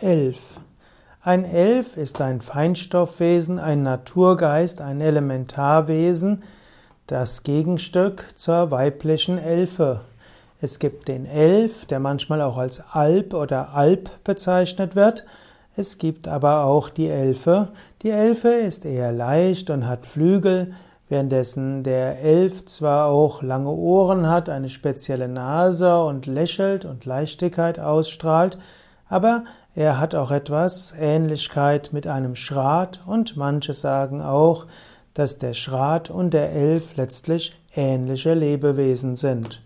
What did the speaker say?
Elf. Ein Elf ist ein Feinstoffwesen, ein Naturgeist, ein Elementarwesen, das Gegenstück zur weiblichen Elfe. Es gibt den Elf, der manchmal auch als Alp oder Alp bezeichnet wird. Es gibt aber auch die Elfe. Die Elfe ist eher leicht und hat Flügel, währenddessen der Elf zwar auch lange Ohren hat, eine spezielle Nase und lächelt und Leichtigkeit ausstrahlt, aber er hat auch etwas Ähnlichkeit mit einem Schrat und manche sagen auch, dass der Schrat und der Elf letztlich ähnliche Lebewesen sind.